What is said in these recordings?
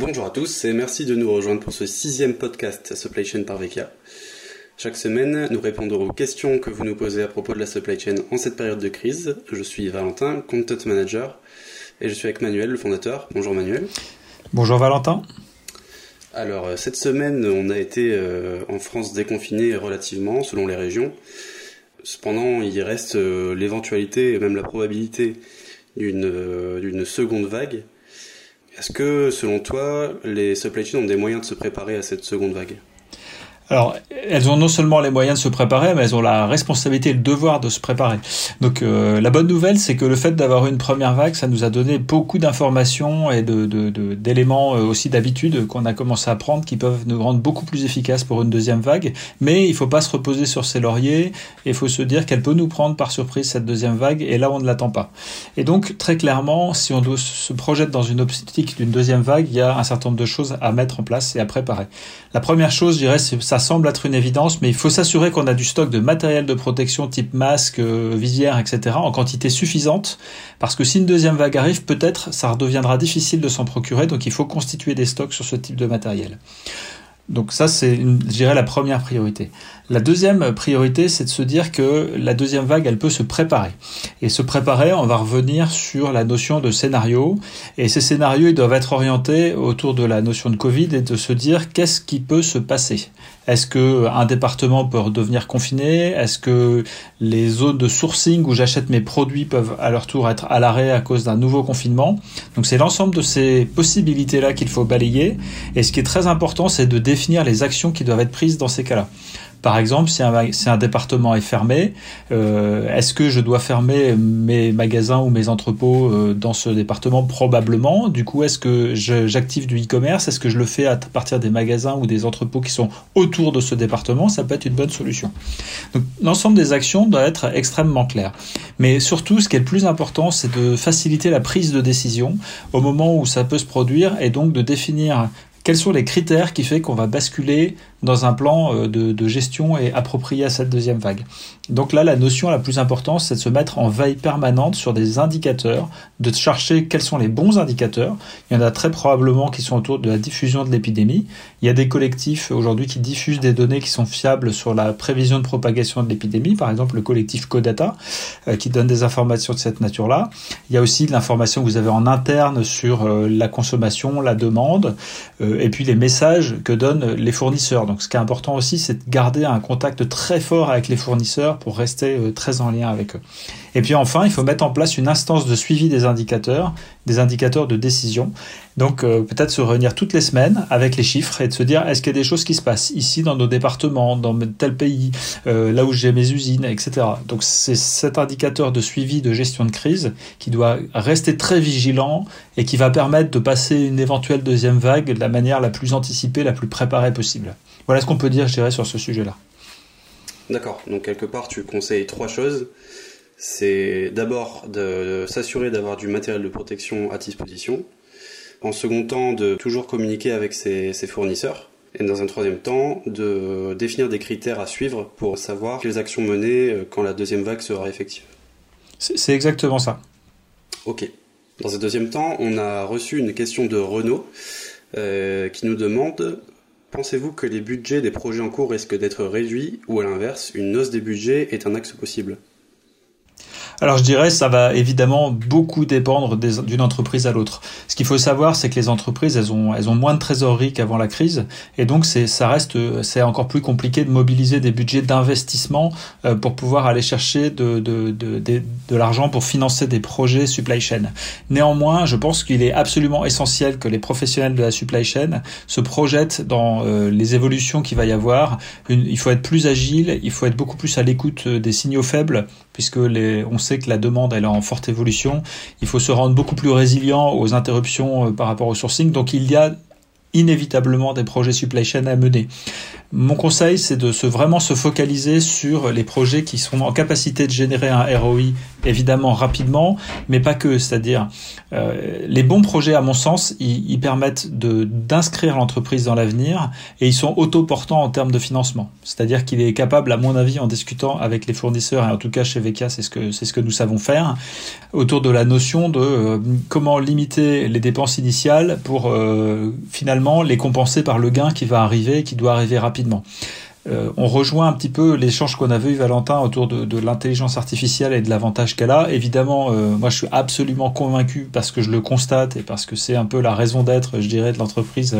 Bonjour à tous et merci de nous rejoindre pour ce sixième podcast Supply Chain par Vekia. Chaque semaine, nous répondrons aux questions que vous nous posez à propos de la supply chain en cette période de crise. Je suis Valentin, Content Manager, et je suis avec Manuel, le fondateur. Bonjour Manuel. Bonjour Valentin. Alors, euh, cette semaine, on a été euh, en France déconfiné relativement, selon les régions. Cependant, il reste euh, l'éventualité et même la probabilité d'une seconde vague. Est-ce que, selon toi, les supply ont des moyens de se préparer à cette seconde vague? Alors, elles ont non seulement les moyens de se préparer, mais elles ont la responsabilité et le devoir de se préparer. Donc, euh, la bonne nouvelle, c'est que le fait d'avoir une première vague, ça nous a donné beaucoup d'informations et de, d'éléments euh, aussi d'habitude qu'on a commencé à prendre qui peuvent nous rendre beaucoup plus efficaces pour une deuxième vague. Mais il faut pas se reposer sur ses lauriers il faut se dire qu'elle peut nous prendre par surprise cette deuxième vague et là, on ne l'attend pas. Et donc, très clairement, si on se projette dans une optique d'une deuxième vague, il y a un certain nombre de choses à mettre en place et à préparer. La première chose, je dirais, c'est ça semble être une évidence, mais il faut s'assurer qu'on a du stock de matériel de protection type masque, euh, visière, etc. en quantité suffisante, parce que si une deuxième vague arrive, peut-être ça redeviendra difficile de s'en procurer, donc il faut constituer des stocks sur ce type de matériel. Donc ça, c'est, je dirais, la première priorité. La deuxième priorité, c'est de se dire que la deuxième vague, elle peut se préparer. Et se préparer, on va revenir sur la notion de scénario. Et ces scénarios, ils doivent être orientés autour de la notion de Covid et de se dire qu'est-ce qui peut se passer? Est-ce que un département peut redevenir confiné? Est-ce que les zones de sourcing où j'achète mes produits peuvent à leur tour être à l'arrêt à cause d'un nouveau confinement? Donc c'est l'ensemble de ces possibilités-là qu'il faut balayer. Et ce qui est très important, c'est de définir les actions qui doivent être prises dans ces cas-là. Par exemple, si un, département est fermé, euh, est-ce que je dois fermer mes magasins ou mes entrepôts euh, dans ce département? Probablement. Du coup, est-ce que j'active du e-commerce? Est-ce que je le fais à partir des magasins ou des entrepôts qui sont autour de ce département? Ça peut être une bonne solution. L'ensemble des actions doit être extrêmement clair. Mais surtout, ce qui est le plus important, c'est de faciliter la prise de décision au moment où ça peut se produire et donc de définir quels sont les critères qui fait qu'on va basculer dans un plan euh, de, gestion et approprié à cette deuxième vague? Donc là, la notion la plus importante, c'est de se mettre en veille permanente sur des indicateurs, de chercher quels sont les bons indicateurs. Il y en a très probablement qui sont autour de la diffusion de l'épidémie. Il y a des collectifs aujourd'hui qui diffusent des données qui sont fiables sur la prévision de propagation de l'épidémie, par exemple le collectif Codata, euh, qui donne des informations de cette nature-là. Il y a aussi de l'information que vous avez en interne sur euh, la consommation, la demande, et puis les messages que donnent les fournisseurs. Donc ce qui est important aussi, c'est de garder un contact très fort avec les fournisseurs pour rester euh, très en lien avec eux. Et puis enfin, il faut mettre en place une instance de suivi des indicateurs, des indicateurs de décision. Donc euh, peut-être se réunir toutes les semaines avec les chiffres et de se dire est-ce qu'il y a des choses qui se passent ici dans nos départements, dans tel pays, euh, là où j'ai mes usines, etc. Donc c'est cet indicateur de suivi de gestion de crise qui doit rester très vigilant et qui va permettre de passer une éventuelle deuxième vague de la manière la plus anticipée, la plus préparée possible. Voilà ce qu'on peut dire, je dirais, sur ce sujet-là. D'accord. Donc quelque part, tu conseilles trois choses. C'est d'abord de s'assurer d'avoir du matériel de protection à disposition. En second temps, de toujours communiquer avec ses, fournisseurs. Et dans un troisième temps, de définir des critères à suivre pour savoir quelles actions mener euh, quand la deuxième vague sera effective. C'est exactement ça. Ok. Dans un deuxième temps, on a reçu une question de Renault euh, qui nous demande Pensez-vous que les budgets des projets en cours risquent d'être réduits ou à l'inverse, une hausse des budgets est un axe possible? Alors je dirais ça va évidemment beaucoup dépendre d'une entreprise à l'autre. Ce qu'il faut savoir, c'est que les entreprises, elles ont, moins de trésorerie qu'avant la crise, et donc ça reste, c'est encore plus compliqué de mobiliser des budgets d'investissement euh, pour pouvoir aller chercher de, de l'argent pour financer des projets supply chain. Néanmoins, je pense qu'il est absolument essentiel que les professionnels de la supply chain se projettent dans euh, les évolutions qu'il va y avoir. il faut être plus agile, il faut être beaucoup plus à l'écoute euh, des signaux faibles, puisque on sait que la demande est en forte évolution. Il faut se rendre beaucoup plus résilient aux interruptions euh, par rapport au sourcing. Donc il y a inévitablement des projets supply chain à mener. Mon conseil, c'est de vraiment se focaliser sur les projets qui sont en capacité de générer un ROI évidemment rapidement, mais pas que. C'est-à-dire, euh, les bons projets, à mon sens, ils, permettent d'inscrire l'entreprise dans l'avenir et ils sont autoportants en termes de financement. C'est-à-dire qu'il est capable, à mon avis, en discutant avec les fournisseurs, et en tout cas chez VK, c'est ce que ce que nous savons faire, autour de la notion de euh, comment limiter les dépenses initiales pour euh, finalement les compenser par le gain qui va arriver, qui doit arriver rapidement. Euh, on rejoint un petit peu l'échange qu'on avait eu Valentin autour de, l'intelligence artificielle et de l'avantage qu'elle a. Évidemment, euh, moi je suis absolument convaincu parce que je le constate et parce que c'est un peu la raison d'être, je dirais, de l'entreprise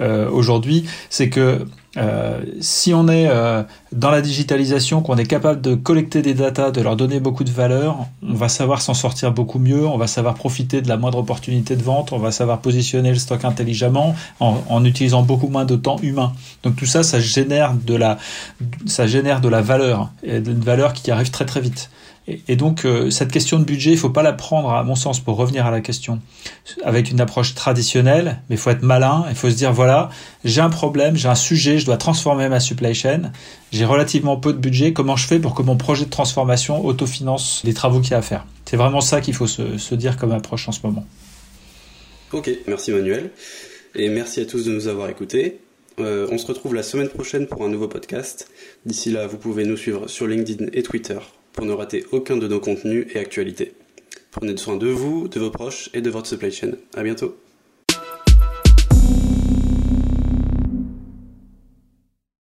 euh, aujourd'hui, c'est que euh, si on est euh, dans la digitalisation, qu'on est capable de collecter des datas, de leur donner beaucoup de valeur, on va savoir s'en sortir beaucoup mieux, on va savoir profiter de la moindre opportunité de vente, on va savoir positionner le stock intelligemment en, en utilisant beaucoup moins de temps humain. Donc tout ça, ça génère de la, ça génère de la valeur, et une valeur qui arrive très très vite. Et, donc, euh, cette question de budget, il faut pas la prendre, à mon sens, pour revenir à la question, avec une approche traditionnelle, mais il faut être malin, il faut se dire, voilà, j'ai un problème, j'ai un sujet, je dois transformer ma supply chain, j'ai relativement peu de budget, comment je fais pour que mon projet de transformation autofinance les travaux qu'il y a à faire? C'est vraiment ça qu'il faut se, dire comme approche en ce moment. Ok, merci Manuel, et merci à tous de nous avoir écoutés. Euh, on se retrouve la semaine prochaine pour un nouveau podcast. D'ici là, vous pouvez nous suivre sur LinkedIn et Twitter pour ne rater aucun de nos contenus et actualités. Prenez soin de vous, de vos proches et de votre supply chain. À bientôt.